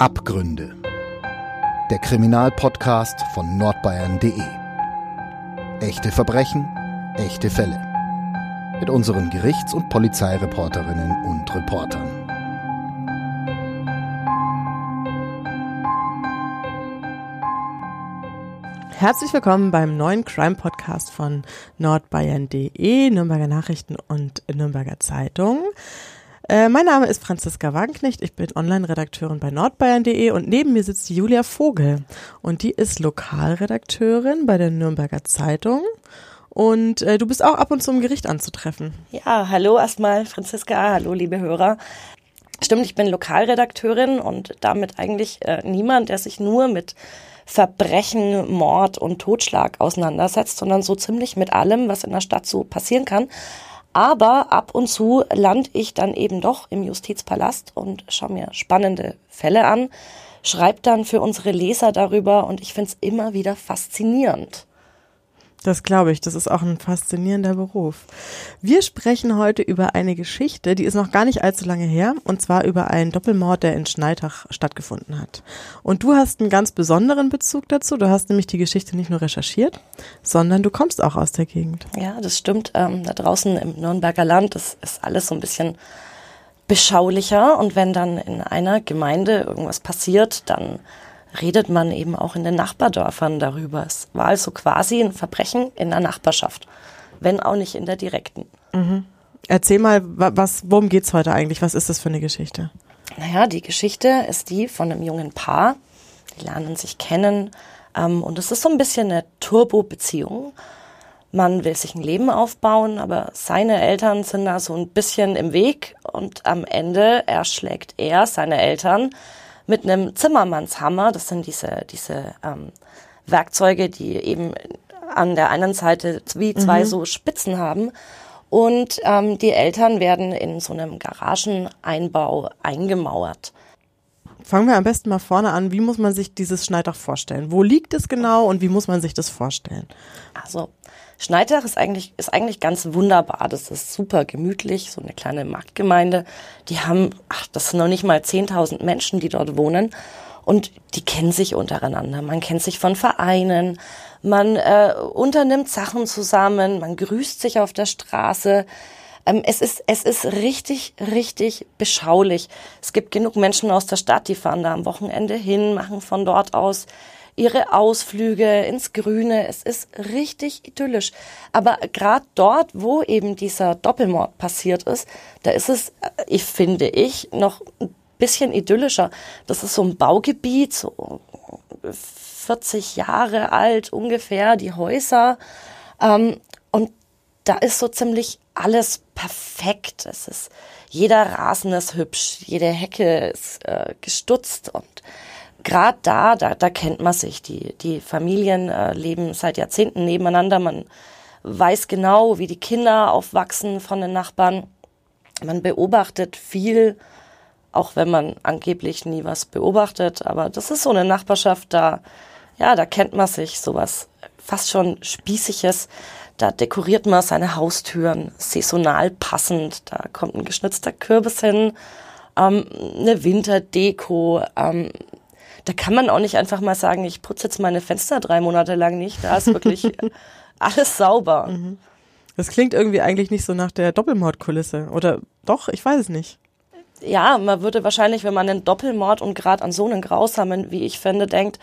Abgründe. Der Kriminalpodcast von nordbayern.de. Echte Verbrechen, echte Fälle. Mit unseren Gerichts- und Polizeireporterinnen und Reportern. Herzlich willkommen beim neuen Crime Podcast von nordbayern.de, Nürnberger Nachrichten und Nürnberger Zeitung. Äh, mein Name ist Franziska Wagenknecht, ich bin Online-Redakteurin bei nordbayern.de und neben mir sitzt Julia Vogel und die ist Lokalredakteurin bei der Nürnberger Zeitung und äh, du bist auch ab und zu im Gericht anzutreffen. Ja, hallo erstmal Franziska, hallo liebe Hörer. Stimmt, ich bin Lokalredakteurin und damit eigentlich äh, niemand, der sich nur mit Verbrechen, Mord und Totschlag auseinandersetzt, sondern so ziemlich mit allem, was in der Stadt so passieren kann. Aber ab und zu lande ich dann eben doch im Justizpalast und schaue mir spannende Fälle an, schreibe dann für unsere Leser darüber und ich finde es immer wieder faszinierend. Das glaube ich, das ist auch ein faszinierender Beruf. Wir sprechen heute über eine Geschichte, die ist noch gar nicht allzu lange her, und zwar über einen Doppelmord, der in Schneitach stattgefunden hat. Und du hast einen ganz besonderen Bezug dazu. Du hast nämlich die Geschichte nicht nur recherchiert, sondern du kommst auch aus der Gegend. Ja, das stimmt. Ähm, da draußen im Nürnberger Land das ist alles so ein bisschen beschaulicher und wenn dann in einer Gemeinde irgendwas passiert, dann redet man eben auch in den Nachbardörfern darüber. Es war also quasi ein Verbrechen in der Nachbarschaft, wenn auch nicht in der direkten. Mhm. Erzähl mal, was, worum geht's heute eigentlich? Was ist das für eine Geschichte? Naja, die Geschichte ist die von einem jungen Paar. Die lernen sich kennen ähm, und es ist so ein bisschen eine Turbo-Beziehung. Man will sich ein Leben aufbauen, aber seine Eltern sind da so ein bisschen im Weg und am Ende erschlägt er seine Eltern mit einem Zimmermannshammer. Das sind diese, diese ähm, Werkzeuge, die eben an der einen Seite wie zwei mhm. so Spitzen haben. Und ähm, die Eltern werden in so einem Garageneinbau eingemauert. Fangen wir am besten mal vorne an. Wie muss man sich dieses Schneidach vorstellen? Wo liegt es genau und wie muss man sich das vorstellen? Also Schneidach ist eigentlich, ist eigentlich ganz wunderbar. Das ist super gemütlich, so eine kleine Marktgemeinde. Die haben, ach, das sind noch nicht mal 10.000 Menschen, die dort wohnen. Und die kennen sich untereinander. Man kennt sich von Vereinen. Man äh, unternimmt Sachen zusammen. Man grüßt sich auf der Straße. Ähm, es ist, es ist richtig, richtig beschaulich. Es gibt genug Menschen aus der Stadt, die fahren da am Wochenende hin, machen von dort aus ihre Ausflüge ins Grüne. Es ist richtig idyllisch. Aber gerade dort, wo eben dieser Doppelmord passiert ist, da ist es, äh, ich finde ich, noch ein bisschen idyllischer. Das ist so ein Baugebiet, so 40 Jahre alt ungefähr, die Häuser. Ähm, und da ist so ziemlich alles perfekt. Es ist, jeder Rasen ist hübsch, jede Hecke ist äh, gestutzt und gerade da, da, da kennt man sich. Die, die Familien äh, leben seit Jahrzehnten nebeneinander. Man weiß genau, wie die Kinder aufwachsen von den Nachbarn. Man beobachtet viel, auch wenn man angeblich nie was beobachtet. Aber das ist so eine Nachbarschaft, da, ja, da kennt man sich sowas fast schon Spießiges. Da dekoriert man seine Haustüren saisonal passend. Da kommt ein geschnitzter Kürbis hin, ähm, eine Winterdeko, ähm, da kann man auch nicht einfach mal sagen, ich putze jetzt meine Fenster drei Monate lang nicht. Da ist wirklich alles sauber. Mhm. Das klingt irgendwie eigentlich nicht so nach der Doppelmordkulisse. Oder doch? Ich weiß es nicht. Ja, man würde wahrscheinlich, wenn man einen Doppelmord und gerade an so einen grausamen, wie ich finde, denkt,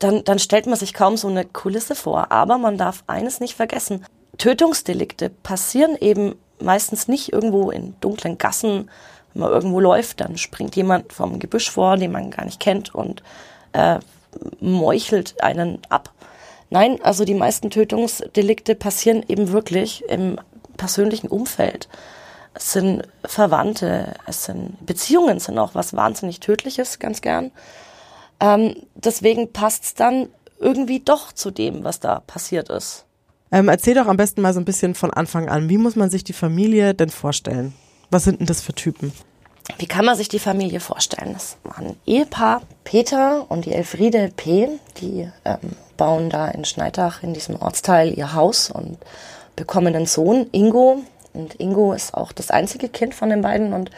dann, dann stellt man sich kaum so eine Kulisse vor. Aber man darf eines nicht vergessen. Tötungsdelikte passieren eben meistens nicht irgendwo in dunklen Gassen, wenn man irgendwo läuft, dann springt jemand vom Gebüsch vor, den man gar nicht kennt und äh, meuchelt einen ab. Nein, also die meisten Tötungsdelikte passieren eben wirklich im persönlichen Umfeld. Es sind Verwandte, es sind Beziehungen, sind auch was wahnsinnig Tödliches, ganz gern. Ähm, deswegen passt es dann irgendwie doch zu dem, was da passiert ist. Ähm, erzähl doch am besten mal so ein bisschen von Anfang an. Wie muss man sich die Familie denn vorstellen? Was sind denn das für Typen? Wie kann man sich die Familie vorstellen? Das waren Ehepaar, Peter und die Elfriede P., die ähm, bauen da in Schneidach in diesem Ortsteil ihr Haus und bekommen einen Sohn, Ingo. Und Ingo ist auch das einzige Kind von den beiden und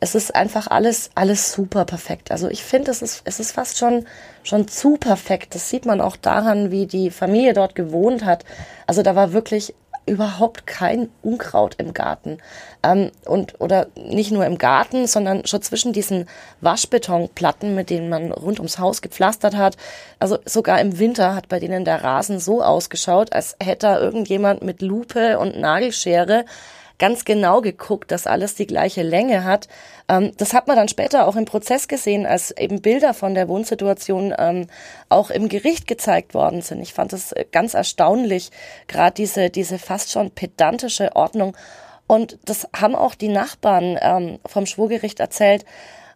es ist einfach alles, alles super perfekt. Also ich finde, es ist, es ist fast schon, schon zu perfekt. Das sieht man auch daran, wie die Familie dort gewohnt hat. Also da war wirklich überhaupt kein Unkraut im Garten. Ähm, und, oder nicht nur im Garten, sondern schon zwischen diesen Waschbetonplatten, mit denen man rund ums Haus gepflastert hat. Also sogar im Winter hat bei denen der Rasen so ausgeschaut, als hätte da irgendjemand mit Lupe und Nagelschere ganz genau geguckt, dass alles die gleiche Länge hat. Ähm, das hat man dann später auch im Prozess gesehen, als eben Bilder von der Wohnsituation ähm, auch im Gericht gezeigt worden sind. Ich fand es äh, ganz erstaunlich, gerade diese, diese fast schon pedantische Ordnung. Und das haben auch die Nachbarn ähm, vom Schwurgericht erzählt.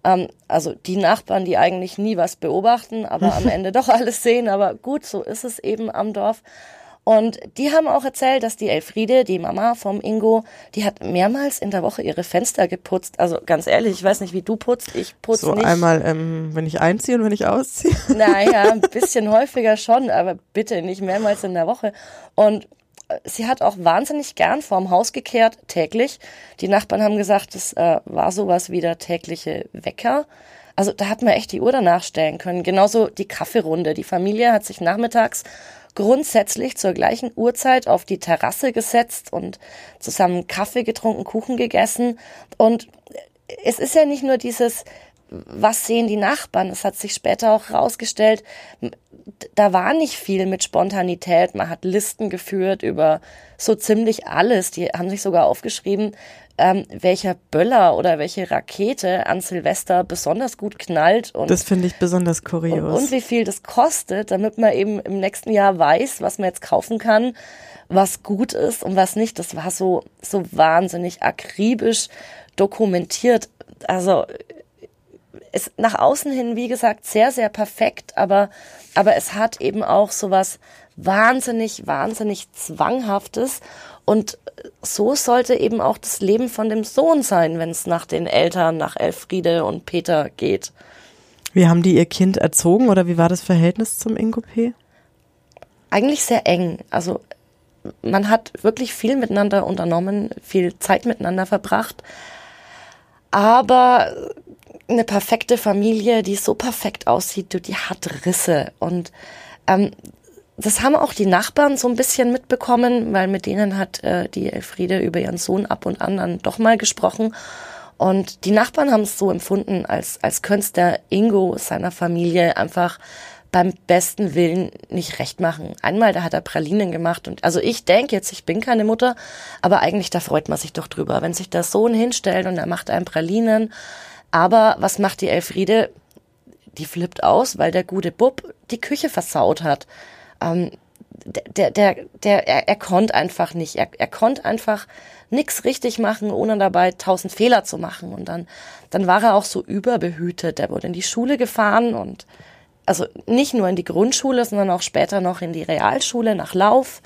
Ähm, also die Nachbarn, die eigentlich nie was beobachten, aber am Ende doch alles sehen. Aber gut, so ist es eben am Dorf. Und die haben auch erzählt, dass die Elfriede, die Mama vom Ingo, die hat mehrmals in der Woche ihre Fenster geputzt. Also ganz ehrlich, ich weiß nicht, wie du putzt. Ich putze so nicht. So einmal, ähm, wenn ich einziehe und wenn ich ausziehe. Naja, ein bisschen häufiger schon, aber bitte nicht mehrmals in der Woche. Und äh, sie hat auch wahnsinnig gern vorm Haus gekehrt, täglich. Die Nachbarn haben gesagt, es äh, war sowas wie der tägliche Wecker. Also da hat man echt die Uhr danach stellen können. Genauso die Kaffeerunde. Die Familie hat sich nachmittags grundsätzlich zur gleichen Uhrzeit auf die Terrasse gesetzt und zusammen Kaffee getrunken, Kuchen gegessen. Und es ist ja nicht nur dieses, was sehen die Nachbarn? Es hat sich später auch herausgestellt, da war nicht viel mit Spontanität. Man hat Listen geführt über so ziemlich alles. Die haben sich sogar aufgeschrieben, ähm, welcher Böller oder welche Rakete an Silvester besonders gut knallt. Und, das finde ich besonders kurios. Und, und wie viel das kostet, damit man eben im nächsten Jahr weiß, was man jetzt kaufen kann, was gut ist und was nicht. Das war so, so wahnsinnig akribisch dokumentiert. Also ist nach außen hin, wie gesagt, sehr, sehr perfekt, aber, aber es hat eben auch so was wahnsinnig, wahnsinnig Zwanghaftes und so sollte eben auch das Leben von dem Sohn sein, wenn es nach den Eltern, nach Elfriede und Peter geht. Wie haben die ihr Kind erzogen oder wie war das Verhältnis zum Ingo P? Eigentlich sehr eng. Also man hat wirklich viel miteinander unternommen, viel Zeit miteinander verbracht. Aber eine perfekte Familie, die so perfekt aussieht, die hat Risse. Und ähm, das haben auch die Nachbarn so ein bisschen mitbekommen, weil mit denen hat äh, die Elfriede über ihren Sohn ab und an dann doch mal gesprochen. Und die Nachbarn haben es so empfunden, als, als könnte der Ingo seiner Familie einfach beim besten Willen nicht recht machen. Einmal, da hat er Pralinen gemacht und also ich denke jetzt, ich bin keine Mutter, aber eigentlich da freut man sich doch drüber, wenn sich der Sohn hinstellt und er macht einem Pralinen. Aber was macht die Elfriede? Die flippt aus, weil der gute Bub die Küche versaut hat ähm, der, der, der, er, er konnte einfach nicht. Er, er konnte einfach nichts richtig machen, ohne dabei tausend Fehler zu machen. Und dann, dann war er auch so überbehütet. Er wurde in die Schule gefahren und also nicht nur in die Grundschule, sondern auch später noch in die Realschule nach Lauf.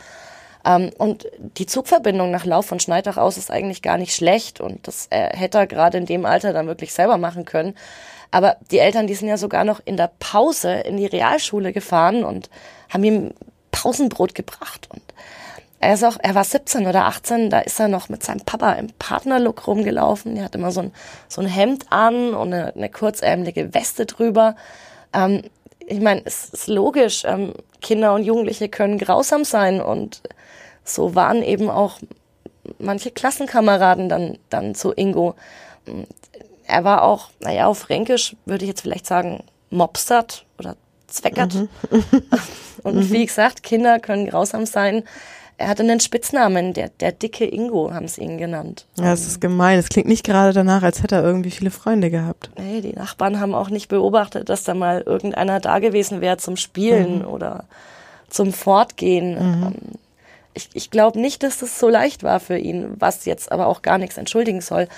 Ähm, und die Zugverbindung nach Lauf von Schneidach aus ist eigentlich gar nicht schlecht und das äh, hätte er gerade in dem Alter dann wirklich selber machen können. Aber die Eltern, die sind ja sogar noch in der Pause in die Realschule gefahren und haben ihm Pausenbrot gebracht. Und er ist auch, er war 17 oder 18, da ist er noch mit seinem Papa im Partnerlook rumgelaufen. Er hat immer so ein, so ein Hemd an und eine, eine kurzärmelige Weste drüber. Ähm, ich meine, es ist logisch, ähm, Kinder und Jugendliche können grausam sein und so waren eben auch manche Klassenkameraden dann, dann zu Ingo. Er war auch, naja, auf Fränkisch würde ich jetzt vielleicht sagen, mobstert oder zweckert. Mhm. Und mhm. wie gesagt, Kinder können grausam sein. Er hatte einen Spitznamen, der, der dicke Ingo haben sie ihn genannt. Ja, das ist gemein. Es klingt nicht gerade danach, als hätte er irgendwie viele Freunde gehabt. Nee, die Nachbarn haben auch nicht beobachtet, dass da mal irgendeiner da gewesen wäre zum Spielen mhm. oder zum Fortgehen. Mhm. Ich, ich glaube nicht, dass das so leicht war für ihn, was jetzt aber auch gar nichts entschuldigen soll.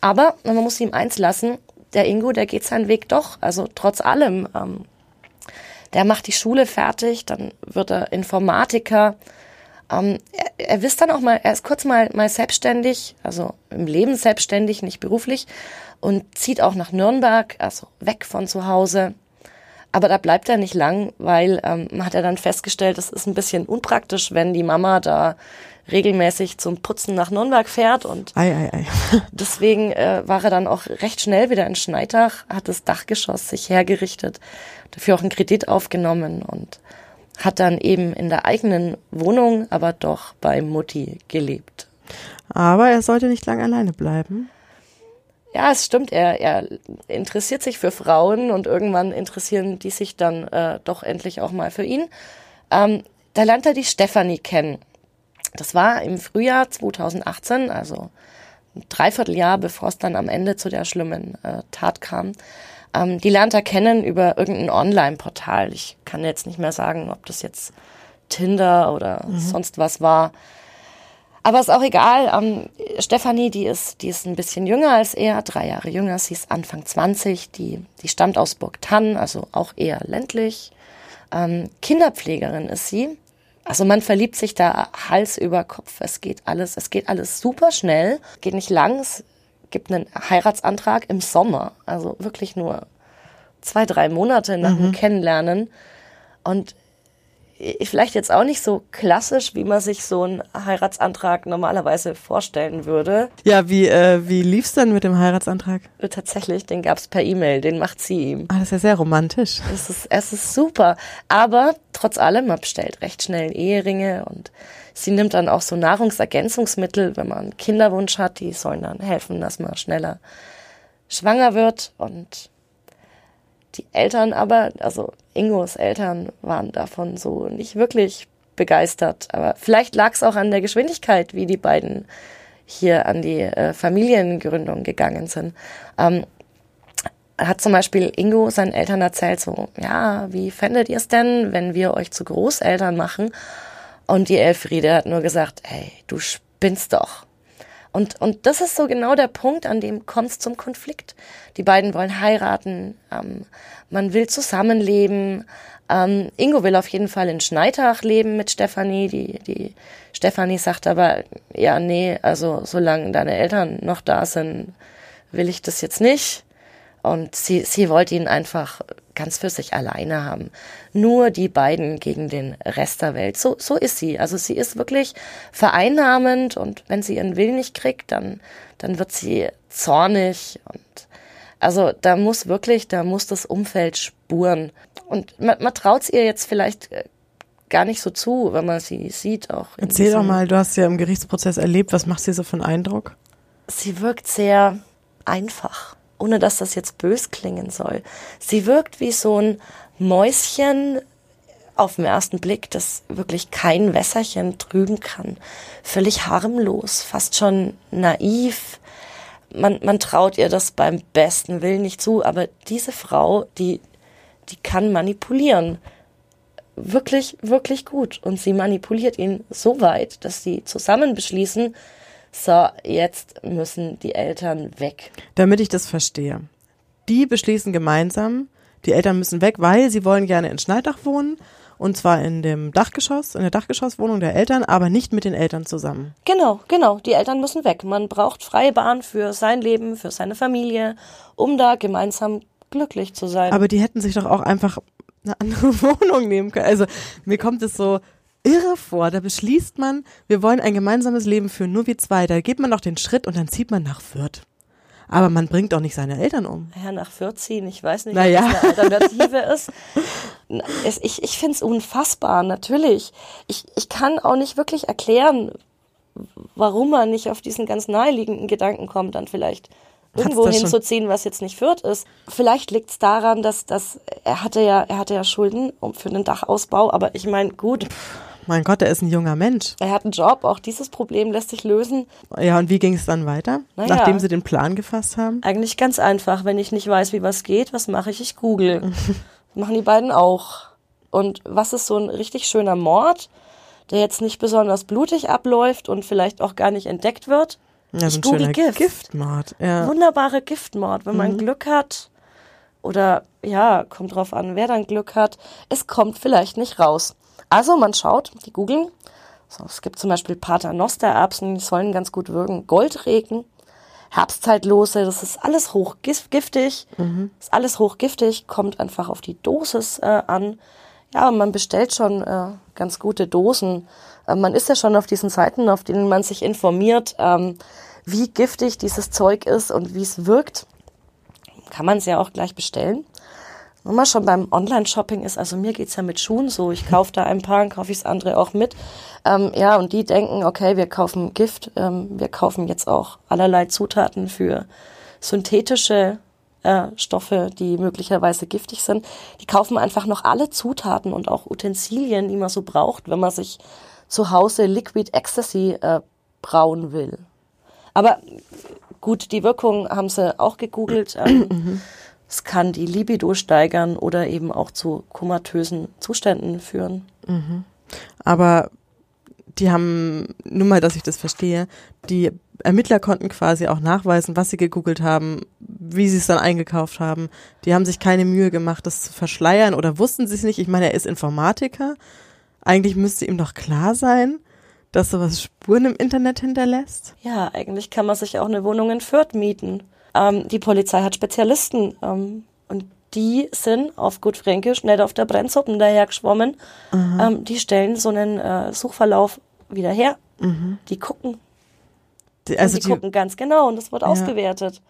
Aber man muss ihm eins lassen, der Ingo, der geht seinen Weg doch. Also trotz allem. Ähm, der macht die Schule fertig, dann wird er Informatiker. Ähm, er, er wisst dann auch mal, er ist kurz mal, mal selbstständig, also im Leben selbstständig, nicht beruflich und zieht auch nach Nürnberg, also weg von zu Hause. Aber da bleibt er nicht lang, weil ähm, hat er dann festgestellt, es ist ein bisschen unpraktisch, wenn die Mama da regelmäßig zum Putzen nach Nürnberg fährt und Ei, ei, ei. deswegen äh, war er dann auch recht schnell wieder in Schneidach, hat das Dachgeschoss sich hergerichtet, dafür auch einen Kredit aufgenommen und hat dann eben in der eigenen Wohnung, aber doch bei Mutti gelebt. Aber er sollte nicht lang alleine bleiben. Ja, es stimmt, er, er interessiert sich für Frauen und irgendwann interessieren die sich dann äh, doch endlich auch mal für ihn. Ähm, da lernt er die Stefanie kennen. Das war im Frühjahr 2018, also ein Dreivierteljahr, bevor es dann am Ende zu der schlimmen äh, Tat kam. Ähm, die lernt er kennen über irgendein Online-Portal. Ich kann jetzt nicht mehr sagen, ob das jetzt Tinder oder mhm. sonst was war. Aber ist auch egal. Ähm, Stefanie, die ist, die ist ein bisschen jünger als er, drei Jahre jünger. Sie ist Anfang 20. Die, die stammt aus Burg Tann, also auch eher ländlich. Ähm, Kinderpflegerin ist sie. Also man verliebt sich da Hals über Kopf. Es geht alles, es geht alles super schnell, geht nicht lang. Es gibt einen Heiratsantrag im Sommer, also wirklich nur zwei, drei Monate nach dem mhm. Kennenlernen. Und vielleicht jetzt auch nicht so klassisch, wie man sich so einen Heiratsantrag normalerweise vorstellen würde. Ja, wie, äh, wie lief's dann mit dem Heiratsantrag? Tatsächlich, den gab's per E-Mail, den macht sie ihm. Ah, das ist ja sehr romantisch. Es ist, es ist super. Aber trotz allem, man bestellt recht schnell Eheringe und sie nimmt dann auch so Nahrungsergänzungsmittel, wenn man einen Kinderwunsch hat, die sollen dann helfen, dass man schneller schwanger wird und die Eltern aber, also Ingos Eltern waren davon so nicht wirklich begeistert. Aber vielleicht lag es auch an der Geschwindigkeit, wie die beiden hier an die äh, Familiengründung gegangen sind. Ähm, hat zum Beispiel Ingo seinen Eltern erzählt, so, ja, wie fändet ihr es denn, wenn wir euch zu Großeltern machen? Und die Elfriede hat nur gesagt, hey, du spinnst doch. Und, und das ist so genau der Punkt, an dem kommt es zum Konflikt. Die beiden wollen heiraten, ähm, man will zusammenleben. Ähm, Ingo will auf jeden Fall in Schneitach leben mit Stefanie. Die, die Stefanie sagt aber, ja, nee, also solange deine Eltern noch da sind, will ich das jetzt nicht. Und sie, sie wollte ihn einfach ganz für sich alleine haben. Nur die beiden gegen den Rest der Welt. So, so ist sie. Also sie ist wirklich vereinnahmend und wenn sie ihren Willen nicht kriegt, dann, dann wird sie zornig und also da muss wirklich, da muss das Umfeld spuren. Und man, man traut es ihr jetzt vielleicht äh, gar nicht so zu, wenn man sie sieht auch. Erzähl doch mal, du hast ja im Gerichtsprozess erlebt, was macht sie so für einen Eindruck? Sie wirkt sehr einfach ohne dass das jetzt bös klingen soll. Sie wirkt wie so ein Mäuschen auf den ersten Blick, das wirklich kein Wässerchen trüben kann. Völlig harmlos, fast schon naiv. Man, man traut ihr das beim besten Willen nicht zu, aber diese Frau, die, die kann manipulieren. Wirklich, wirklich gut. Und sie manipuliert ihn so weit, dass sie zusammen beschließen, so, jetzt müssen die Eltern weg. Damit ich das verstehe. Die beschließen gemeinsam, die Eltern müssen weg, weil sie wollen gerne in Schneidach wohnen. Und zwar in dem Dachgeschoss, in der Dachgeschosswohnung der Eltern, aber nicht mit den Eltern zusammen. Genau, genau. Die Eltern müssen weg. Man braucht freie Bahn für sein Leben, für seine Familie, um da gemeinsam glücklich zu sein. Aber die hätten sich doch auch einfach eine andere Wohnung nehmen können. Also mir kommt es so, irre vor. Da beschließt man, wir wollen ein gemeinsames Leben führen, nur wie zwei. Da geht man noch den Schritt und dann zieht man nach Fürth. Aber man bringt auch nicht seine Eltern um. Ja, nach Fürth ziehen, ich weiß nicht, naja. ob das eine Alternative ist. Ich, ich finde es unfassbar, natürlich. Ich, ich kann auch nicht wirklich erklären, warum man nicht auf diesen ganz naheliegenden Gedanken kommt, dann vielleicht irgendwo hinzuziehen, was jetzt nicht Fürth ist. Vielleicht liegt es daran, dass, dass er hatte ja, er hatte ja Schulden für den Dachausbau, aber ich meine, gut. Mein Gott, er ist ein junger Mensch. Er hat einen Job, auch dieses Problem lässt sich lösen. Ja, und wie ging es dann weiter, naja, nachdem Sie den Plan gefasst haben? Eigentlich ganz einfach. Wenn ich nicht weiß, wie was geht, was mache ich? Ich google. machen die beiden auch. Und was ist so ein richtig schöner Mord, der jetzt nicht besonders blutig abläuft und vielleicht auch gar nicht entdeckt wird? Ja, so ein schöner Gift. Giftmord. Ja. Wunderbare Giftmord, wenn mhm. man Glück hat. Oder ja, kommt drauf an, wer dann Glück hat. Es kommt vielleicht nicht raus. Also man schaut, die googeln. So, es gibt zum Beispiel Paternostererbsen, die sollen ganz gut wirken. Goldregen. Herbstzeitlose, das ist alles hochgiftig, mhm. ist alles hochgiftig, kommt einfach auf die Dosis äh, an. Ja, man bestellt schon äh, ganz gute Dosen. Äh, man ist ja schon auf diesen Seiten, auf denen man sich informiert, ähm, wie giftig dieses Zeug ist und wie es wirkt. Kann man es ja auch gleich bestellen. Wenn man schon beim Online-Shopping ist, also mir geht's ja mit Schuhen so, ich kaufe da ein paar, und kaufe ich das andere auch mit. Ähm, ja, und die denken, okay, wir kaufen Gift, ähm, wir kaufen jetzt auch allerlei Zutaten für synthetische äh, Stoffe, die möglicherweise giftig sind. Die kaufen einfach noch alle Zutaten und auch Utensilien, die man so braucht, wenn man sich zu Hause Liquid Ecstasy äh, brauen will. Aber gut, die Wirkung haben sie auch gegoogelt. Ähm, mhm. Es kann die Libido steigern oder eben auch zu komatösen Zuständen führen. Mhm. Aber die haben, nur mal, dass ich das verstehe, die Ermittler konnten quasi auch nachweisen, was sie gegoogelt haben, wie sie es dann eingekauft haben. Die haben sich keine Mühe gemacht, das zu verschleiern oder wussten sie es nicht. Ich meine, er ist Informatiker. Eigentlich müsste ihm doch klar sein, dass sowas Spuren im Internet hinterlässt. Ja, eigentlich kann man sich auch eine Wohnung in Fürth mieten. Ähm, die Polizei hat Spezialisten ähm, und die sind auf gut Fränkisch nicht auf der Brennsuppen dahergeschwommen. Ähm, die stellen so einen äh, Suchverlauf wieder her. Mhm. Die gucken. Die, also die, die, gucken ganz genau und das wird ja. ausgewertet.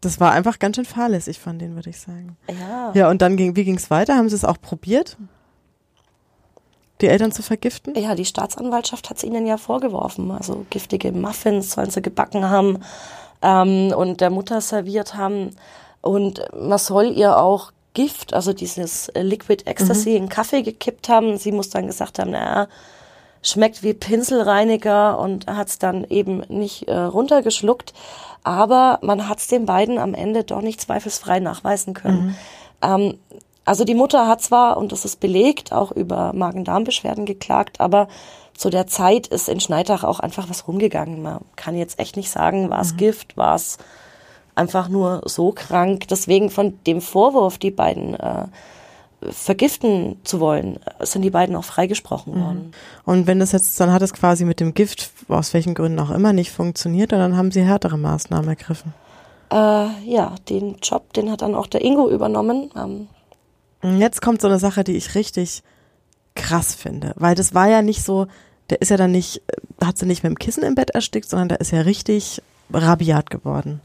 Das war einfach ganz schön fahrlässig von denen, würde ich sagen. Ja. Ja, und dann ging, wie ging es weiter? Haben sie es auch probiert? Die Eltern zu vergiften? Ja, die Staatsanwaltschaft hat es ihnen ja vorgeworfen. Also giftige Muffins sollen sie gebacken haben ähm, und der Mutter serviert haben. Und man soll ihr auch Gift, also dieses Liquid Ecstasy, mhm. in Kaffee gekippt haben. Sie muss dann gesagt haben, naja, schmeckt wie Pinselreiniger und hat es dann eben nicht äh, runtergeschluckt. Aber man hat es den beiden am Ende doch nicht zweifelsfrei nachweisen können. Mhm. Ähm, also die Mutter hat zwar, und das ist belegt, auch über Magen-Darm-Beschwerden geklagt, aber zu der Zeit ist in Schneidach auch einfach was rumgegangen. Man kann jetzt echt nicht sagen, war es mhm. Gift, war es einfach nur so krank. Deswegen von dem Vorwurf, die beiden äh, vergiften zu wollen, sind die beiden auch freigesprochen mhm. worden. Und wenn das jetzt, dann hat es quasi mit dem Gift, aus welchen Gründen auch immer, nicht funktioniert, und dann haben sie härtere Maßnahmen ergriffen. Äh, ja, den Job, den hat dann auch der Ingo übernommen. Ähm, Jetzt kommt so eine Sache, die ich richtig krass finde, weil das war ja nicht so, der ist ja dann nicht, hat sie nicht mit dem Kissen im Bett erstickt, sondern der ist ja richtig rabiat geworden.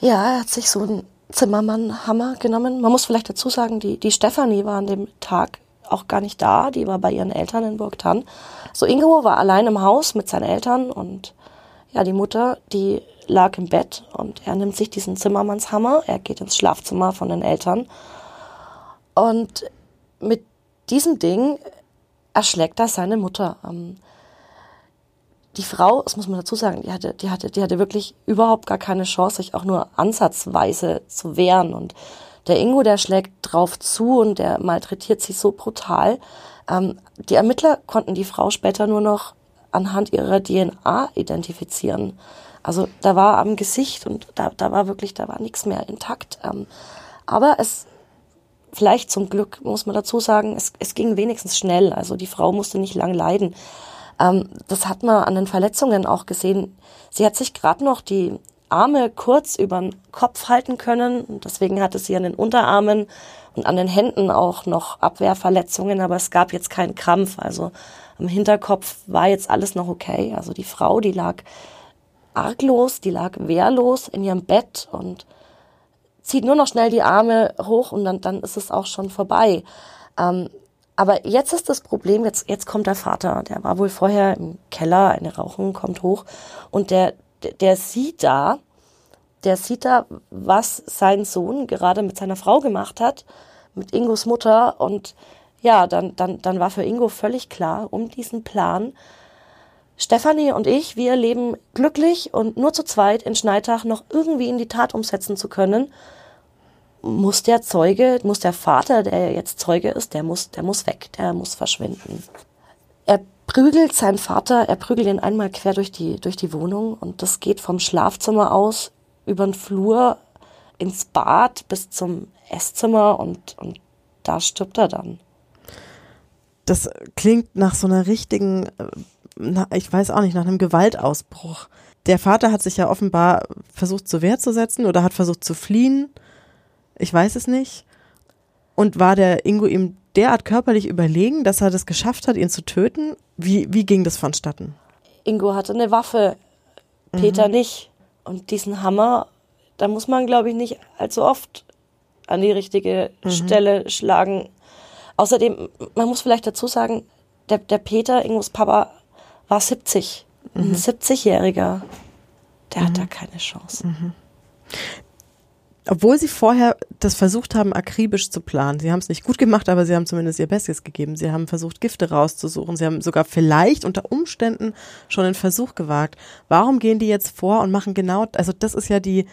Ja, er hat sich so einen Zimmermann-Hammer genommen. Man muss vielleicht dazu sagen, die, die Stefanie war an dem Tag auch gar nicht da, die war bei ihren Eltern in Burgtann. So Ingo war allein im Haus mit seinen Eltern und ja, die Mutter, die lag im Bett und er nimmt sich diesen Zimmermannshammer, er geht ins Schlafzimmer von den Eltern und mit diesem Ding erschlägt er seine Mutter. Ähm, die Frau, das muss man dazu sagen, die hatte, die hatte, die hatte wirklich überhaupt gar keine Chance, sich auch nur ansatzweise zu wehren. Und der Ingo, der schlägt drauf zu und der malträtiert sie so brutal. Ähm, die Ermittler konnten die Frau später nur noch anhand ihrer DNA identifizieren. Also da war am Gesicht und da, da war wirklich, da war nichts mehr intakt. Ähm, aber es vielleicht zum Glück, muss man dazu sagen, es, es ging wenigstens schnell. Also die Frau musste nicht lang leiden. Ähm, das hat man an den Verletzungen auch gesehen. Sie hat sich gerade noch die Arme kurz über den Kopf halten können. Deswegen hatte sie an den Unterarmen und an den Händen auch noch Abwehrverletzungen, aber es gab jetzt keinen Krampf. Also am Hinterkopf war jetzt alles noch okay. Also die Frau, die lag arglos, die lag wehrlos in ihrem Bett und zieht nur noch schnell die Arme hoch und dann, dann ist es auch schon vorbei. Ähm, aber jetzt ist das Problem, jetzt, jetzt kommt der Vater, der war wohl vorher im Keller, eine Rauchung kommt hoch. Und der, der, sieht da, der sieht da, was sein Sohn gerade mit seiner Frau gemacht hat, mit Ingos Mutter. Und ja, dann, dann, dann war für Ingo völlig klar, um diesen Plan, Stefanie und ich, wir leben glücklich und nur zu zweit in Schneitach noch irgendwie in die Tat umsetzen zu können, muss der Zeuge, muss der Vater, der jetzt Zeuge ist, der muss, der muss weg, der muss verschwinden. Er prügelt seinen Vater, er prügelt ihn einmal quer durch die, durch die Wohnung und das geht vom Schlafzimmer aus über den Flur ins Bad bis zum Esszimmer und, und da stirbt er dann. Das klingt nach so einer richtigen, äh, ich weiß auch nicht, nach einem Gewaltausbruch. der Vater hat sich ja offenbar versucht zur Wehr zu setzen oder hat versucht zu fliehen. Ich weiß es nicht. Und war der Ingo ihm derart körperlich überlegen, dass er das geschafft hat, ihn zu töten? Wie, wie ging das vonstatten? Ingo hatte eine Waffe, Peter mhm. nicht. Und diesen Hammer, da muss man, glaube ich, nicht allzu oft an die richtige mhm. Stelle schlagen. Außerdem, man muss vielleicht dazu sagen, der, der Peter, Ingos Papa, war 70. Mhm. Ein 70-Jähriger. Der hat mhm. da keine Chance. Mhm. Obwohl sie vorher das versucht haben, akribisch zu planen. Sie haben es nicht gut gemacht, aber sie haben zumindest ihr Bestes gegeben. Sie haben versucht, Gifte rauszusuchen. Sie haben sogar vielleicht unter Umständen schon einen Versuch gewagt. Warum gehen die jetzt vor und machen genau, also das ist ja die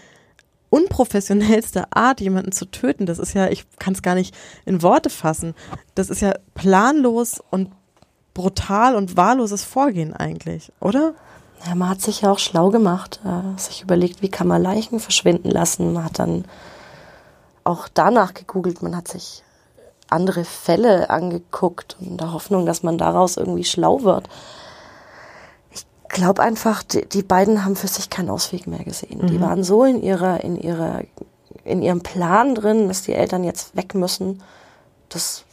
unprofessionellste Art, jemanden zu töten. Das ist ja, ich kann es gar nicht in Worte fassen. Das ist ja planlos und brutal und wahlloses Vorgehen eigentlich, oder? Ja, man hat sich ja auch schlau gemacht, äh, sich überlegt, wie kann man Leichen verschwinden lassen. Man hat dann auch danach gegoogelt, man hat sich andere Fälle angeguckt in der Hoffnung, dass man daraus irgendwie schlau wird. Ich glaube einfach, die, die, beiden haben für sich keinen Ausweg mehr gesehen. Mhm. Die waren so in ihrer, in ihrer, in ihrem Plan drin, dass die Eltern jetzt weg müssen. Das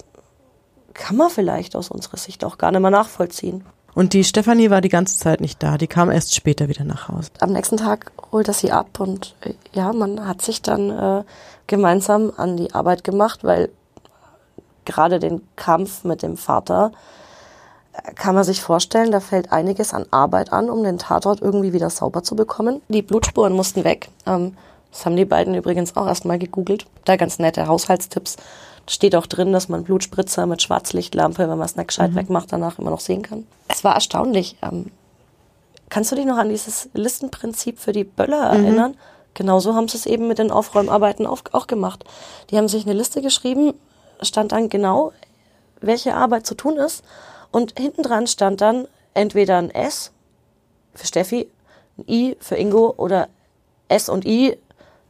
kann man vielleicht aus unserer Sicht auch gar nicht mehr nachvollziehen. Und die Stefanie war die ganze Zeit nicht da, die kam erst später wieder nach Hause. Am nächsten Tag holt er sie ab und äh, ja, man hat sich dann äh, gemeinsam an die Arbeit gemacht, weil gerade den Kampf mit dem Vater kann man sich vorstellen, da fällt einiges an Arbeit an, um den Tatort irgendwie wieder sauber zu bekommen. Die Blutspuren mussten weg. Ähm, das haben die beiden übrigens auch erstmal gegoogelt. Da ganz nette Haushaltstipps steht auch drin, dass man Blutspritzer mit Schwarzlichtlampe, wenn man es nicht gescheit mhm. wegmacht, danach immer noch sehen kann. Es war erstaunlich. Ähm, kannst du dich noch an dieses Listenprinzip für die Böller mhm. erinnern? Genauso haben sie es eben mit den Aufräumarbeiten auch, auch gemacht. Die haben sich eine Liste geschrieben, stand dann genau, welche Arbeit zu tun ist. Und hinten dran stand dann entweder ein S für Steffi, ein I für Ingo oder S und I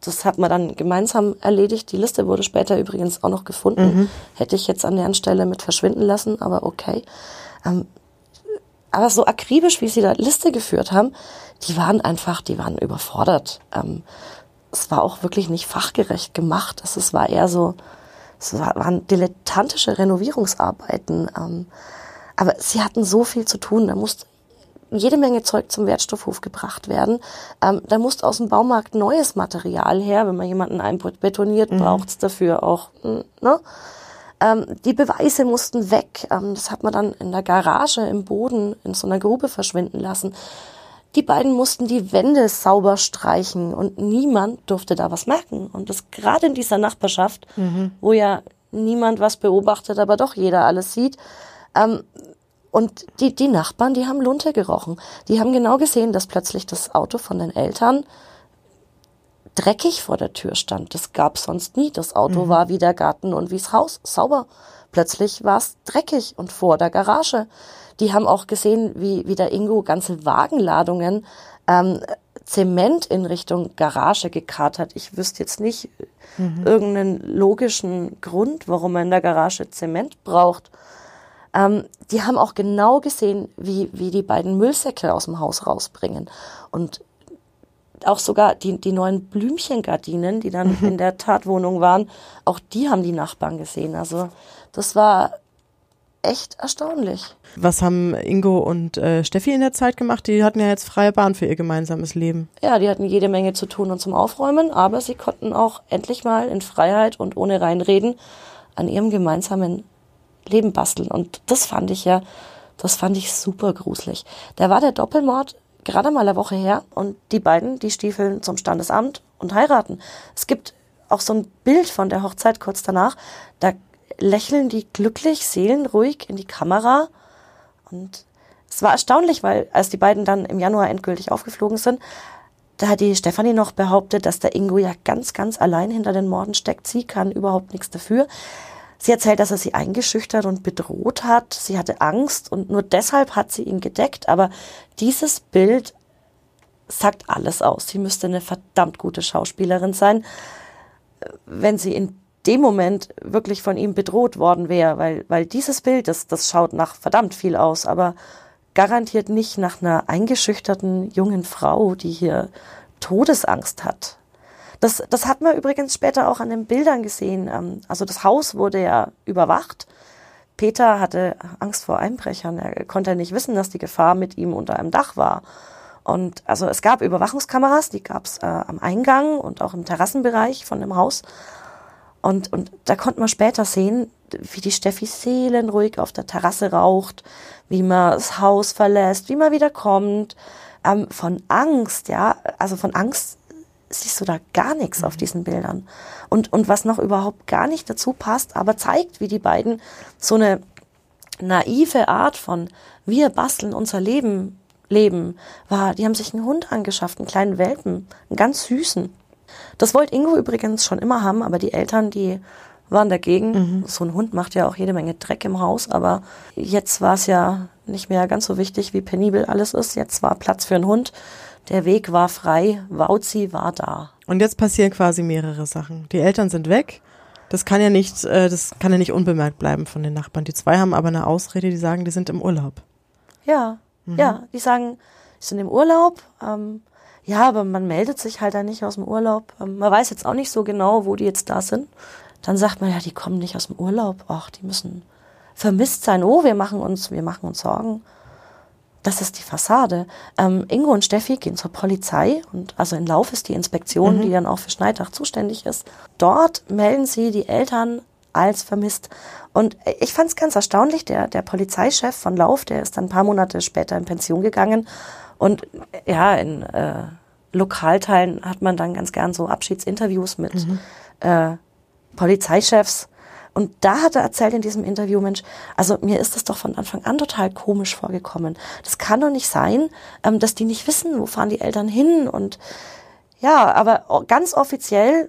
das hat man dann gemeinsam erledigt. Die Liste wurde später übrigens auch noch gefunden. Mhm. Hätte ich jetzt an deren Stelle mit verschwinden lassen, aber okay. Ähm, aber so akribisch, wie sie da Liste geführt haben, die waren einfach, die waren überfordert. Ähm, es war auch wirklich nicht fachgerecht gemacht. Es war eher so, es waren dilettantische Renovierungsarbeiten. Ähm, aber sie hatten so viel zu tun. Da musste jede Menge Zeug zum Wertstoffhof gebracht werden. Ähm, da muss aus dem Baumarkt neues Material her. Wenn man jemanden einbetoniert, mhm. braucht es dafür auch. Ne? Ähm, die Beweise mussten weg. Ähm, das hat man dann in der Garage im Boden in so einer Grube verschwinden lassen. Die beiden mussten die Wände sauber streichen und niemand durfte da was merken. Und das gerade in dieser Nachbarschaft, mhm. wo ja niemand was beobachtet, aber doch jeder alles sieht, ähm, und die, die Nachbarn, die haben Lunte gerochen. Die haben genau gesehen, dass plötzlich das Auto von den Eltern dreckig vor der Tür stand. Das gab sonst nie. Das Auto mhm. war wie der Garten und wie's Haus, sauber. Plötzlich war es dreckig und vor der Garage. Die haben auch gesehen, wie, wie der Ingo ganze Wagenladungen ähm, Zement in Richtung Garage gekarrt hat. Ich wüsste jetzt nicht mhm. irgendeinen logischen Grund, warum man in der Garage Zement braucht. Ähm, die haben auch genau gesehen, wie, wie die beiden Müllsäcke aus dem Haus rausbringen. Und auch sogar die, die neuen Blümchengardinen, die dann in der Tatwohnung waren, auch die haben die Nachbarn gesehen. Also das war echt erstaunlich. Was haben Ingo und äh, Steffi in der Zeit gemacht? Die hatten ja jetzt freie Bahn für ihr gemeinsames Leben. Ja, die hatten jede Menge zu tun und zum Aufräumen, aber sie konnten auch endlich mal in Freiheit und ohne Reinreden an ihrem gemeinsamen Leben basteln. Und das fand ich ja, das fand ich super gruselig. Da war der Doppelmord gerade mal eine Woche her und die beiden, die stiefeln zum Standesamt und heiraten. Es gibt auch so ein Bild von der Hochzeit kurz danach. Da lächeln die glücklich, seelenruhig in die Kamera. Und es war erstaunlich, weil als die beiden dann im Januar endgültig aufgeflogen sind, da hat die Stefanie noch behauptet, dass der Ingo ja ganz, ganz allein hinter den Morden steckt. Sie kann überhaupt nichts dafür. Sie erzählt, dass er sie eingeschüchtert und bedroht hat. Sie hatte Angst und nur deshalb hat sie ihn gedeckt. Aber dieses Bild sagt alles aus. Sie müsste eine verdammt gute Schauspielerin sein, wenn sie in dem Moment wirklich von ihm bedroht worden wäre, weil, weil dieses Bild, das, das schaut nach verdammt viel aus, aber garantiert nicht nach einer eingeschüchterten jungen Frau, die hier Todesangst hat. Das, das hat man übrigens später auch an den Bildern gesehen. Ähm, also das Haus wurde ja überwacht. Peter hatte Angst vor Einbrechern. Er konnte nicht wissen, dass die Gefahr mit ihm unter einem Dach war. Und also es gab Überwachungskameras, die gab es äh, am Eingang und auch im Terrassenbereich von dem Haus. Und, und da konnte man später sehen, wie die Steffi seelenruhig auf der Terrasse raucht, wie man das Haus verlässt, wie man wieder kommt. Ähm, von Angst, ja, also von Angst siehst du da gar nichts auf mhm. diesen Bildern. Und, und was noch überhaupt gar nicht dazu passt, aber zeigt, wie die beiden so eine naive Art von wir basteln unser Leben leben, war, die haben sich einen Hund angeschafft, einen kleinen Welpen, einen ganz süßen. Das wollte Ingo übrigens schon immer haben, aber die Eltern, die waren dagegen. Mhm. So ein Hund macht ja auch jede Menge Dreck im Haus, aber jetzt war es ja nicht mehr ganz so wichtig, wie penibel alles ist. Jetzt war Platz für einen Hund. Der Weg war frei, Wauzi war da. Und jetzt passieren quasi mehrere Sachen. Die Eltern sind weg. Das kann ja nicht, äh, das kann ja nicht unbemerkt bleiben von den Nachbarn. Die zwei haben aber eine Ausrede, die sagen, die sind im Urlaub. Ja, mhm. ja, die sagen, die sind im Urlaub. Ähm, ja, aber man meldet sich halt da nicht aus dem Urlaub. Ähm, man weiß jetzt auch nicht so genau, wo die jetzt da sind. Dann sagt man ja, die kommen nicht aus dem Urlaub. Ach, die müssen vermisst sein. Oh, wir machen uns, wir machen uns Sorgen. Das ist die Fassade. Ähm, Ingo und Steffi gehen zur Polizei und also in Lauf ist die Inspektion, mhm. die dann auch für Schneidach zuständig ist. Dort melden sie die Eltern als vermisst. Und ich fand es ganz erstaunlich, der, der Polizeichef von Lauf, der ist dann ein paar Monate später in Pension gegangen. Und ja, in äh, Lokalteilen hat man dann ganz gern so Abschiedsinterviews mit mhm. äh, Polizeichefs. Und da hat er erzählt in diesem Interview, Mensch, also mir ist das doch von Anfang an total komisch vorgekommen. Das kann doch nicht sein, ähm, dass die nicht wissen, wo fahren die Eltern hin. Und ja, aber ganz offiziell,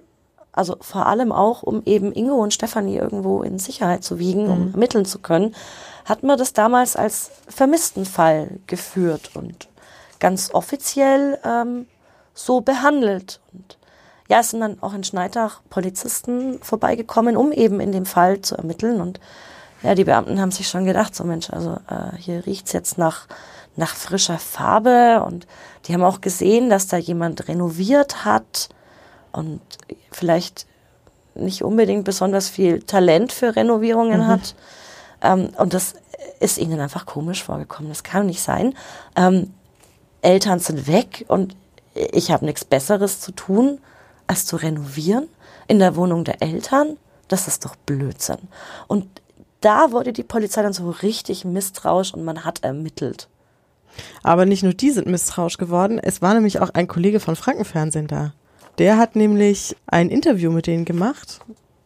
also vor allem auch, um eben Ingo und Stefanie irgendwo in Sicherheit zu wiegen, mhm. um ermitteln zu können, hat man das damals als vermissten Fall geführt und ganz offiziell ähm, so behandelt. Und ja, es sind dann auch in Schneidach Polizisten vorbeigekommen, um eben in dem Fall zu ermitteln. Und ja, die Beamten haben sich schon gedacht, so Mensch, also äh, hier riecht's jetzt nach, nach frischer Farbe. Und die haben auch gesehen, dass da jemand renoviert hat und vielleicht nicht unbedingt besonders viel Talent für Renovierungen mhm. hat. Ähm, und das ist ihnen einfach komisch vorgekommen. Das kann nicht sein. Ähm, Eltern sind weg und ich habe nichts Besseres zu tun, als zu renovieren in der Wohnung der Eltern, das ist doch Blödsinn. Und da wurde die Polizei dann so richtig misstrauisch und man hat ermittelt. Aber nicht nur die sind misstrauisch geworden, es war nämlich auch ein Kollege von Frankenfernsehen da. Der hat nämlich ein Interview mit denen gemacht,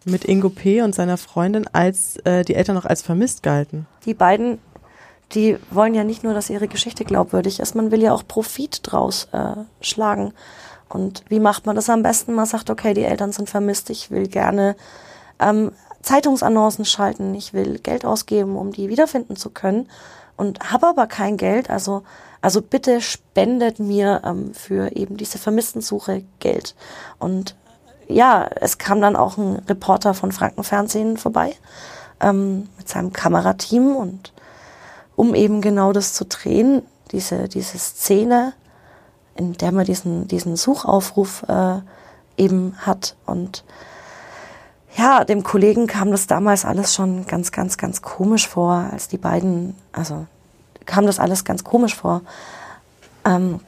mit Ingo P. und seiner Freundin, als äh, die Eltern noch als vermisst galten. Die beiden, die wollen ja nicht nur, dass ihre Geschichte glaubwürdig ist, man will ja auch Profit draus äh, schlagen. Und wie macht man das am besten? Man sagt, okay, die Eltern sind vermisst, ich will gerne ähm, Zeitungsannoncen schalten, ich will Geld ausgeben, um die wiederfinden zu können und habe aber kein Geld, also also bitte spendet mir ähm, für eben diese Vermisstensuche Geld. Und ja, es kam dann auch ein Reporter von Frankenfernsehen vorbei ähm, mit seinem Kamerateam und um eben genau das zu drehen, diese, diese Szene, in der man diesen, diesen Suchaufruf äh, eben hat. Und ja, dem Kollegen kam das damals alles schon ganz, ganz, ganz komisch vor, als die beiden, also kam das alles ganz komisch vor. Ähm,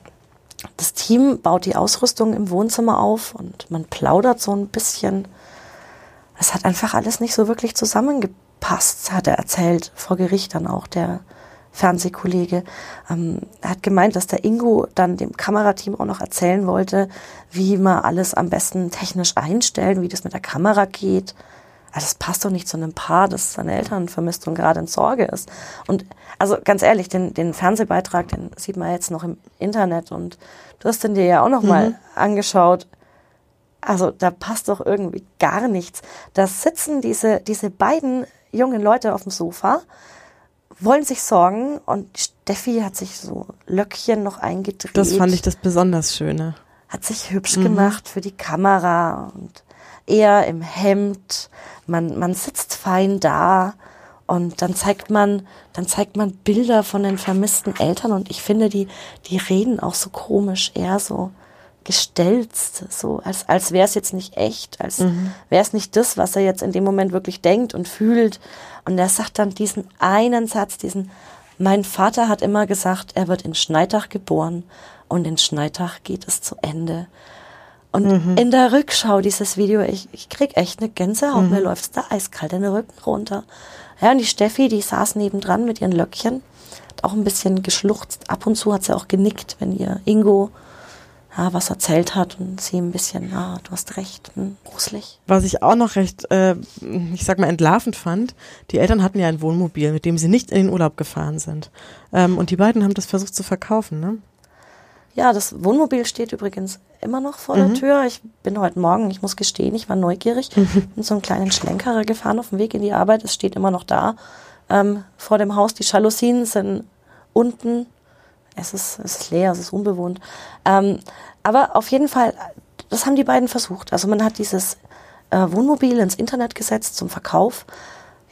das Team baut die Ausrüstung im Wohnzimmer auf und man plaudert so ein bisschen. Es hat einfach alles nicht so wirklich zusammengepasst, hat er erzählt, vor Gericht dann auch der Fernsehkollege, ähm, hat gemeint, dass der Ingo dann dem Kamerateam auch noch erzählen wollte, wie man alles am besten technisch einstellen, wie das mit der Kamera geht. Also das passt doch nicht zu einem Paar, das seine Eltern vermisst und gerade in Sorge ist. Und also ganz ehrlich, den, den Fernsehbeitrag, den sieht man jetzt noch im Internet und du hast den dir ja auch noch mhm. mal angeschaut. Also da passt doch irgendwie gar nichts. Da sitzen diese, diese beiden jungen Leute auf dem Sofa, wollen sich sorgen und Steffi hat sich so Löckchen noch eingedreht. Das fand ich das besonders Schöne. Hat sich hübsch mhm. gemacht für die Kamera und er im Hemd. Man, man sitzt fein da Und dann zeigt man, dann zeigt man Bilder von den vermissten Eltern und ich finde, die, die reden auch so komisch, eher so gestelzt, so als, als wäre es jetzt nicht echt, als mhm. wäre es nicht das, was er jetzt in dem Moment wirklich denkt und fühlt. Und er sagt dann diesen einen Satz, diesen, mein Vater hat immer gesagt, er wird in Schneidach geboren und in Schneidach geht es zu Ende. Und mhm. in der Rückschau dieses Video, ich, ich krieg echt eine Gänsehaut, mhm. mir läuft's da eiskalt in den Rücken runter. Ja, und die Steffi, die saß nebendran mit ihren Löckchen, hat auch ein bisschen geschluchzt. Ab und zu hat sie auch genickt, wenn ihr Ingo ja, was erzählt hat und sie ein bisschen, ja, du hast recht, hm, gruselig. Was ich auch noch recht, äh, ich sag mal, entlarvend fand, die Eltern hatten ja ein Wohnmobil, mit dem sie nicht in den Urlaub gefahren sind. Ähm, und die beiden haben das versucht zu verkaufen, ne? Ja, das Wohnmobil steht übrigens immer noch vor mhm. der Tür. Ich bin heute Morgen, ich muss gestehen, ich war neugierig, mhm. bin so einen kleinen Schlenkerer gefahren auf dem Weg in die Arbeit. Es steht immer noch da ähm, vor dem Haus. Die Jalousien sind unten. Es ist, es ist leer, es ist unbewohnt. Ähm, aber auf jeden Fall, das haben die beiden versucht. Also man hat dieses äh, Wohnmobil ins Internet gesetzt zum Verkauf.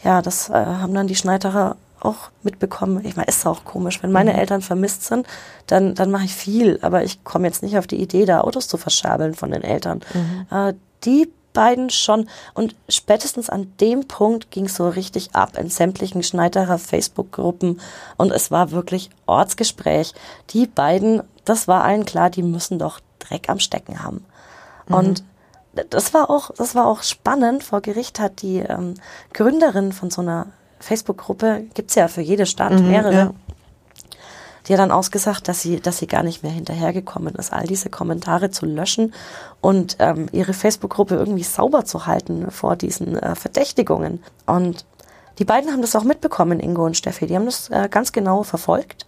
Ja, das äh, haben dann die Schneiderer auch mitbekommen. Ich meine, ist auch komisch. Wenn meine mhm. Eltern vermisst sind, dann, dann mache ich viel. Aber ich komme jetzt nicht auf die Idee, da Autos zu verschabeln von den Eltern. Mhm. Äh, die beiden schon. Und spätestens an dem Punkt ging es so richtig ab in sämtlichen Schneiderer Facebook-Gruppen. Und es war wirklich Ortsgespräch. Die beiden, das war allen klar, die müssen doch Dreck am Stecken haben. Mhm. Und das war auch, das war auch spannend. Vor Gericht hat die ähm, Gründerin von so einer Facebook-Gruppe gibt's ja für jede Stadt mhm, mehrere. Ja. Die hat dann ausgesagt, dass sie, dass sie gar nicht mehr hinterhergekommen ist, all diese Kommentare zu löschen und ähm, ihre Facebook-Gruppe irgendwie sauber zu halten vor diesen äh, Verdächtigungen. Und die beiden haben das auch mitbekommen, Ingo und Steffi. Die haben das äh, ganz genau verfolgt.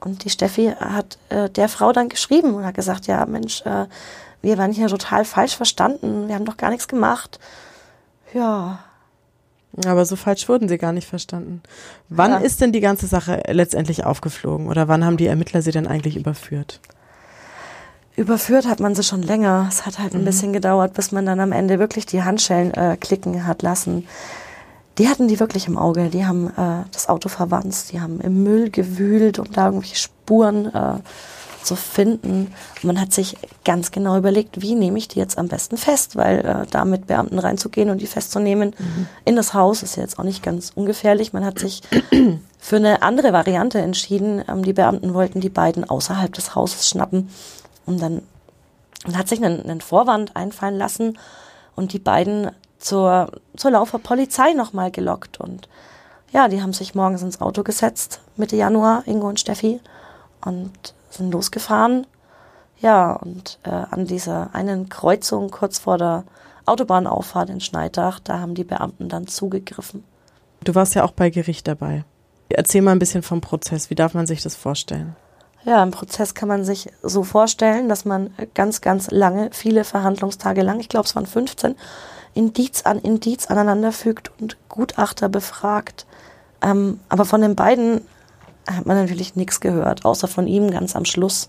Und die Steffi hat äh, der Frau dann geschrieben und hat gesagt, ja Mensch, äh, wir waren hier total falsch verstanden, wir haben doch gar nichts gemacht. Ja, aber so falsch wurden sie gar nicht verstanden. Wann ja. ist denn die ganze Sache letztendlich aufgeflogen oder wann haben die Ermittler sie denn eigentlich überführt? Überführt hat man sie schon länger. Es hat halt ein mhm. bisschen gedauert, bis man dann am Ende wirklich die Handschellen äh, klicken hat lassen. Die hatten die wirklich im Auge. Die haben äh, das Auto verwandt, die haben im Müll gewühlt, um da irgendwelche Spuren äh, zu finden. Und man hat sich ganz genau überlegt, wie nehme ich die jetzt am besten fest, weil äh, da mit Beamten reinzugehen und die festzunehmen mhm. in das Haus ist ja jetzt auch nicht ganz ungefährlich. Man hat sich für eine andere Variante entschieden. Ähm, die Beamten wollten die beiden außerhalb des Hauses schnappen und dann und hat sich einen, einen Vorwand einfallen lassen und die beiden zur, zur Laufer Polizei nochmal gelockt und ja, die haben sich morgens ins Auto gesetzt, Mitte Januar, Ingo und Steffi, und sind losgefahren. Ja, und äh, an dieser einen Kreuzung kurz vor der Autobahnauffahrt in Schneidach, da haben die Beamten dann zugegriffen. Du warst ja auch bei Gericht dabei. Erzähl mal ein bisschen vom Prozess. Wie darf man sich das vorstellen? Ja, im Prozess kann man sich so vorstellen, dass man ganz, ganz lange, viele Verhandlungstage lang, ich glaube es waren 15, Indiz an Indiz aneinanderfügt und Gutachter befragt. Ähm, aber von den beiden hat man natürlich nichts gehört, außer von ihm ganz am Schluss.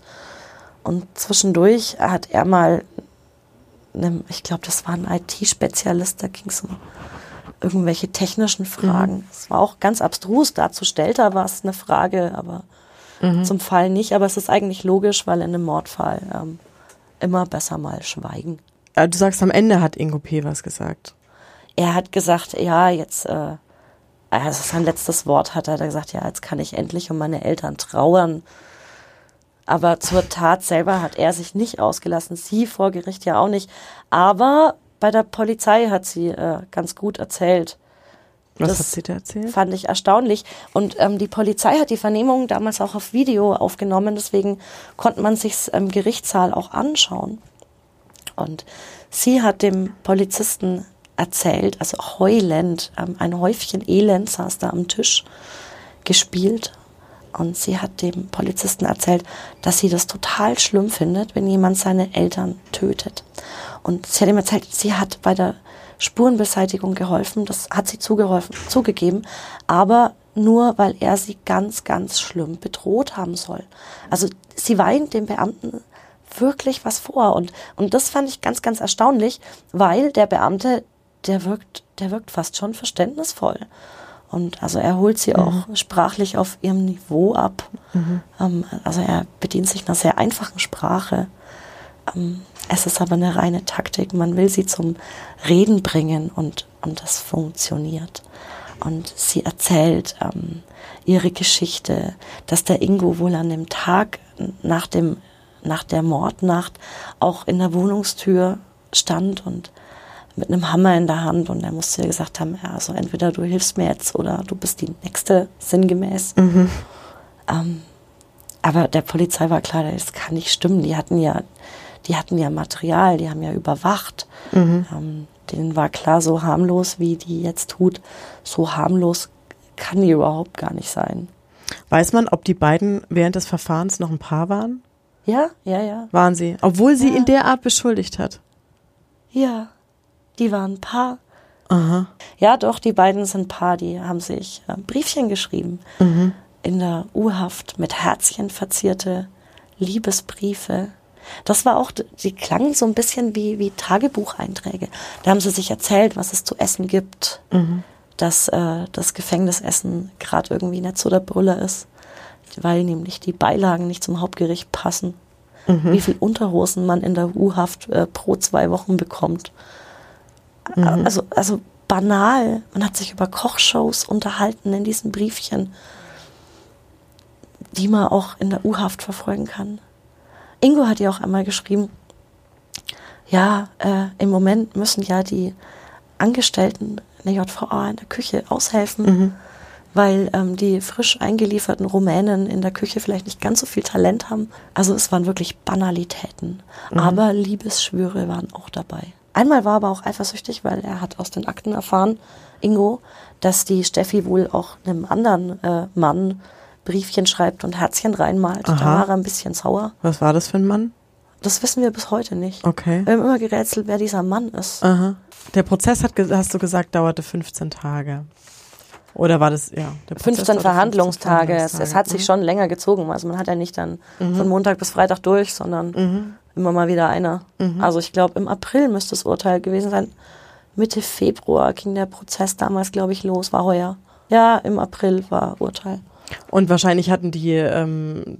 Und zwischendurch hat er mal, ne, ich glaube, das war ein IT-Spezialist, da ging es um irgendwelche technischen Fragen. Es mhm. war auch ganz abstrus, dazu stellt er was, eine Frage, aber mhm. zum Fall nicht. Aber es ist eigentlich logisch, weil in einem Mordfall ähm, immer besser mal schweigen. Du sagst, am Ende hat Ingo P. was gesagt. Er hat gesagt, ja, jetzt äh, also sein letztes Wort hat er gesagt, ja, jetzt kann ich endlich um meine Eltern trauern. Aber zur Tat selber hat er sich nicht ausgelassen, sie vor Gericht ja auch nicht. Aber bei der Polizei hat sie äh, ganz gut erzählt. Was das hat sie da erzählt? Fand ich erstaunlich. Und ähm, die Polizei hat die Vernehmung damals auch auf Video aufgenommen, deswegen konnte man sich im Gerichtssaal auch anschauen. Und sie hat dem Polizisten erzählt, also heulend, ähm, ein Häufchen Elend saß da am Tisch, gespielt. Und sie hat dem Polizisten erzählt, dass sie das total schlimm findet, wenn jemand seine Eltern tötet. Und sie hat ihm erzählt, sie hat bei der Spurenbeseitigung geholfen, das hat sie zugeholfen, zugegeben, aber nur weil er sie ganz, ganz schlimm bedroht haben soll. Also sie weint dem Beamten wirklich was vor. Und, und das fand ich ganz, ganz erstaunlich, weil der Beamte der wirkt, der wirkt fast schon verständnisvoll. Und also er holt sie auch sprachlich auf ihrem Niveau ab. Ähm, also er bedient sich einer sehr einfachen Sprache. Ähm, es ist aber eine reine Taktik. Man will sie zum Reden bringen und, und das funktioniert. Und sie erzählt ähm, ihre Geschichte, dass der Ingo wohl an dem Tag nach, dem, nach der Mordnacht auch in der Wohnungstür stand und mit einem Hammer in der Hand und er musste ihr gesagt haben, ja, also entweder du hilfst mir jetzt oder du bist die Nächste, sinngemäß. Ähm, aber der Polizei war klar, das kann nicht stimmen. Die hatten ja, die hatten ja Material, die haben ja überwacht. Ähm, denen war klar, so harmlos, wie die jetzt tut, so harmlos kann die überhaupt gar nicht sein. Weiß man, ob die beiden während des Verfahrens noch ein Paar waren? Ja, ja, ja. Waren sie. Obwohl sie Ja. in der Art beschuldigt hat. Ja, die waren ein Paar. Aha. Ja, doch, die beiden sind Paar, die haben sich äh, Briefchen geschrieben. In der U-Haft mit Herzchen verzierte Liebesbriefe. Das war auch, die klangen so ein bisschen wie, wie Tagebucheinträge. Da haben sie sich erzählt, was es zu essen gibt, dass äh, das Gefängnisessen gerade irgendwie nicht so der Brüller ist, weil nämlich die Beilagen nicht zum Hauptgericht passen. Wie viel Unterhosen man in der U-Haft äh, pro zwei Wochen bekommt. Also, also banal. Man hat sich über Kochshows unterhalten in diesen Briefchen, die man auch in der U-Haft verfolgen kann. Ingo hat ja auch einmal geschrieben, ja, äh, im Moment müssen ja die Angestellten in der JVA in der Küche aushelfen, weil ähm, die frisch eingelieferten Rumänen in der Küche vielleicht nicht ganz so viel Talent haben. Also es waren wirklich Banalitäten. Aber Liebesschwüre waren auch dabei. Einmal war er aber auch eifersüchtig, weil er hat aus den Akten erfahren, Ingo, dass die Steffi wohl auch einem anderen äh, Mann Briefchen schreibt und Herzchen reinmalt. Da Aha. war er ein bisschen sauer. Was war das für ein Mann? Das wissen wir bis heute nicht. Okay. Wir haben immer gerätselt, wer dieser Mann ist. Aha. Der Prozess hat, hast du gesagt, dauerte 15 Tage. Oder war das, ja. Der Prozess 15 dauerte Verhandlungstage. Es, 15 es hat sich schon länger gezogen. Also man hat ja nicht dann von Montag bis Freitag durch, sondern immer mal wieder einer. Also ich glaube, im April müsste das Urteil gewesen sein. Mitte Februar ging der Prozess damals, glaube ich, los, war heuer. Ja, im April war Urteil. Und wahrscheinlich hatten die ähm,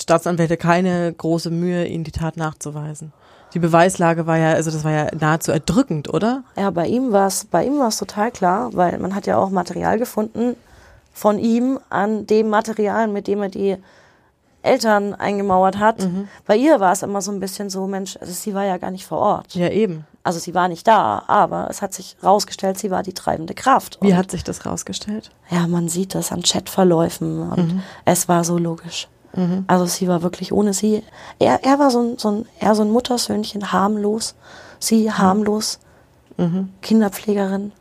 Staatsanwälte keine große Mühe, ihnen die Tat nachzuweisen. Die Beweislage war ja, also das war ja nahezu erdrückend, oder? Ja, bei ihm war es, bei ihm war es total klar, weil man hat ja auch Material gefunden von ihm an dem Material, mit dem er die Eltern eingemauert hat. Bei ihr war es immer so ein bisschen so, Mensch, also sie war ja gar nicht vor Ort. Ja, eben. Also sie war nicht da, aber es hat sich rausgestellt, sie war die treibende Kraft. Wie hat sich das rausgestellt? ja, man sieht das an Chatverläufen und es war so logisch. Also sie war wirklich ohne sie. Er, er war so ein, so ein, eher so ein Muttersöhnchen, harmlos. Sie harmlos, Kinderpflegerin.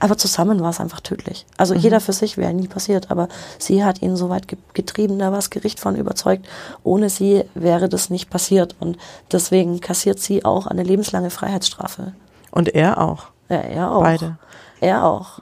Aber zusammen war es einfach tödlich. Also jeder für sich wäre nie passiert, aber sie hat ihn so weit ge getrieben, da war das Gericht von überzeugt. Ohne sie wäre das nicht passiert und deswegen kassiert sie auch eine lebenslange Freiheitsstrafe. Und er auch. Ja, er auch. Beide. Er auch.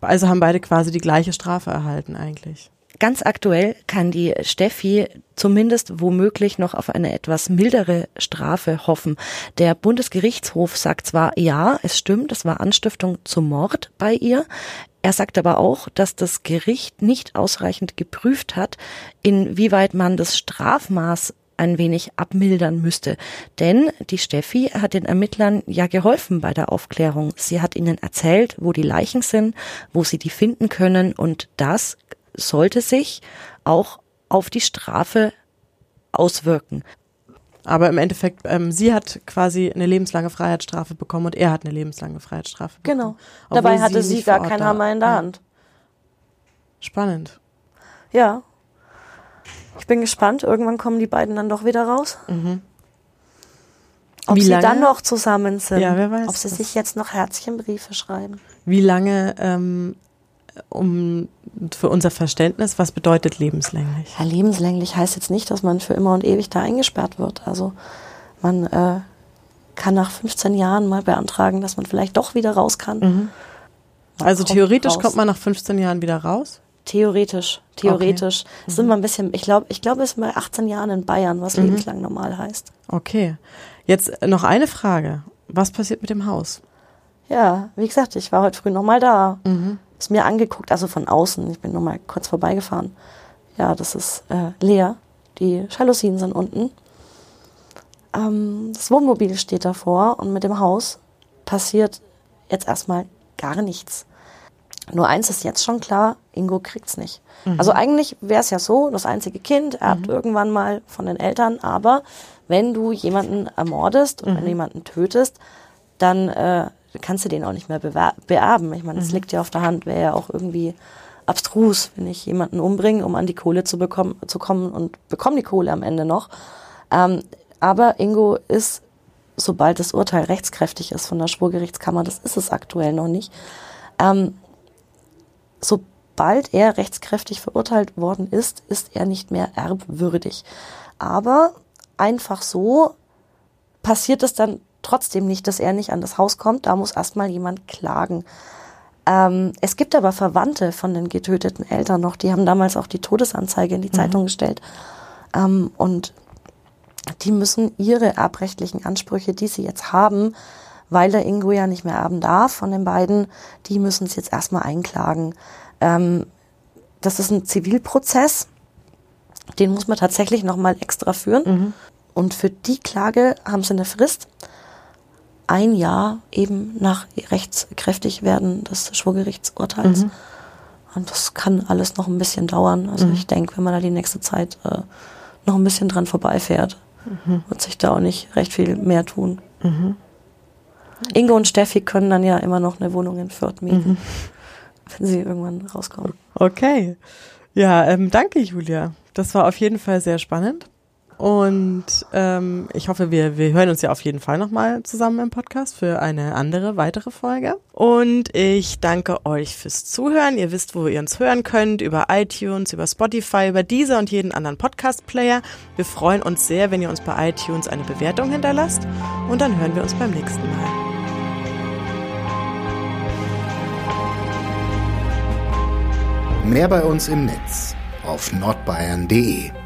Also haben beide quasi die gleiche Strafe erhalten eigentlich. Ganz aktuell kann die Steffi zumindest womöglich noch auf eine etwas mildere Strafe hoffen. Der Bundesgerichtshof sagt zwar, ja, es stimmt, es war Anstiftung zum Mord bei ihr. Er sagt aber auch, dass das Gericht nicht ausreichend geprüft hat, inwieweit man das Strafmaß ein wenig abmildern müsste. Denn die Steffi hat den Ermittlern ja geholfen bei der Aufklärung. Sie hat ihnen erzählt, wo die Leichen sind, wo sie die finden können und das sollte sich auch auf die Strafe auswirken. Aber im Endeffekt, ähm, sie hat quasi eine lebenslange Freiheitsstrafe bekommen und er hat eine lebenslange Freiheitsstrafe bekommen. Genau. Dabei hatte sie nicht gar keinen Hammer in der Ja. Hand. Spannend. Ja. Ich bin gespannt. Irgendwann kommen die beiden dann doch wieder raus. Ob Mhm. Wie sie lange? dann noch zusammen sind. Ja, wer weiß Ob sie das. sich jetzt noch Herzchenbriefe schreiben. Wie lange, ähm, um für unser Verständnis, was bedeutet lebenslänglich? Ja, lebenslänglich heißt jetzt nicht, dass man für immer und ewig da eingesperrt wird. Also man äh, kann nach 15 Jahren mal beantragen, dass man vielleicht doch wieder raus kann. Man Also kommt theoretisch raus. kommt man nach 15 Jahren wieder raus? Theoretisch, theoretisch. Es Mhm. sind wir ein bisschen, ich glaube, ich glaube, es ist bei 18 Jahren in Bayern, was Mhm. lebenslang normal heißt. Okay. Jetzt noch eine Frage. Was passiert mit dem Haus? Ja, wie gesagt, ich war heute früh nochmal da. Mhm. Es mir angeguckt, also von außen. Ich bin nur mal kurz vorbeigefahren. Ja, das ist äh, leer. Die Jalousien sind unten. Ähm, das Wohnmobil steht davor und mit dem Haus passiert jetzt erstmal gar nichts. Nur eins ist jetzt schon klar, Ingo kriegt's nicht. Mhm. Also eigentlich wäre es ja so, das einzige Kind erbt mhm. irgendwann mal von den Eltern, aber wenn du jemanden ermordest und mhm. wenn du jemanden tötest, dann äh, kannst du den auch nicht mehr beerben. Ich meine, es mhm. liegt ja auf der Hand, wäre ja auch irgendwie abstrus, wenn ich jemanden umbringe, um an die Kohle zu bekommen, zu kommen und bekomme die Kohle am Ende noch. Ähm, aber Ingo ist, sobald das Urteil rechtskräftig ist von der Schwurgerichtskammer, das ist es aktuell noch nicht, ähm, sobald er rechtskräftig verurteilt worden ist, ist er nicht mehr erbwürdig. Aber einfach so passiert es dann trotzdem nicht, dass er nicht an das Haus kommt. Da muss erstmal jemand klagen. Ähm, es gibt aber Verwandte von den getöteten Eltern noch, die haben damals auch die Todesanzeige in die mhm. Zeitung gestellt. Ähm, und die müssen ihre erbrechtlichen Ansprüche, die sie jetzt haben, weil der Ingo ja nicht mehr erben darf von den beiden, die müssen es jetzt erstmal einklagen. Ähm, das ist ein Zivilprozess, den muss man tatsächlich nochmal extra führen. Mhm. Und für die Klage haben sie eine Frist. Ein Jahr eben nach rechtskräftig werden des Schwurgerichtsurteils. Mhm. Und das kann alles noch ein bisschen dauern. Also mhm. ich denke, wenn man da die nächste Zeit äh, noch ein bisschen dran vorbeifährt, mhm. wird sich da auch nicht recht viel mehr tun. Mhm. Ingo und Steffi können dann ja immer noch eine Wohnung in Fürth mieten, mhm. wenn sie irgendwann rauskommen. Okay. Ja, ähm, danke Julia. Das war auf jeden Fall sehr spannend. Und ähm, ich hoffe, wir, wir hören uns ja auf jeden Fall nochmal zusammen im Podcast für eine andere, weitere Folge. Und ich danke euch fürs Zuhören. Ihr wisst, wo ihr uns hören könnt, über iTunes, über Spotify, über dieser und jeden anderen Podcast-Player. Wir freuen uns sehr, wenn ihr uns bei iTunes eine Bewertung hinterlasst. Und dann hören wir uns beim nächsten Mal. Mehr bei uns im Netz auf nordbayern.de